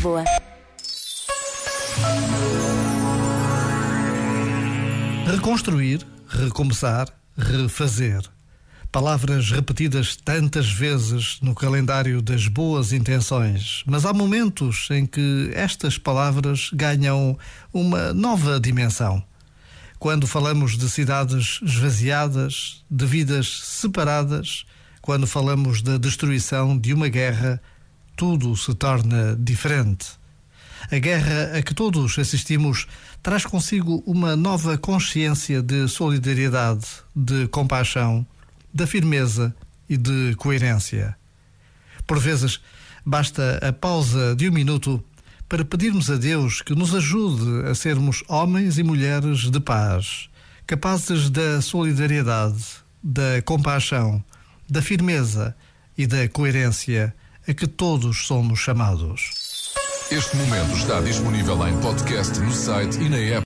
Lisboa. Reconstruir, recomeçar, refazer. Palavras repetidas tantas vezes no calendário das boas intenções, mas há momentos em que estas palavras ganham uma nova dimensão. Quando falamos de cidades esvaziadas, de vidas separadas, quando falamos da destruição de uma guerra, tudo se torna diferente. A guerra a que todos assistimos traz consigo uma nova consciência de solidariedade, de compaixão, da firmeza e de coerência. Por vezes, basta a pausa de um minuto para pedirmos a Deus que nos ajude a sermos homens e mulheres de paz, capazes da solidariedade, da compaixão, da firmeza e da coerência a que todos somos chamados. Este momento está disponível em podcast no site e na app.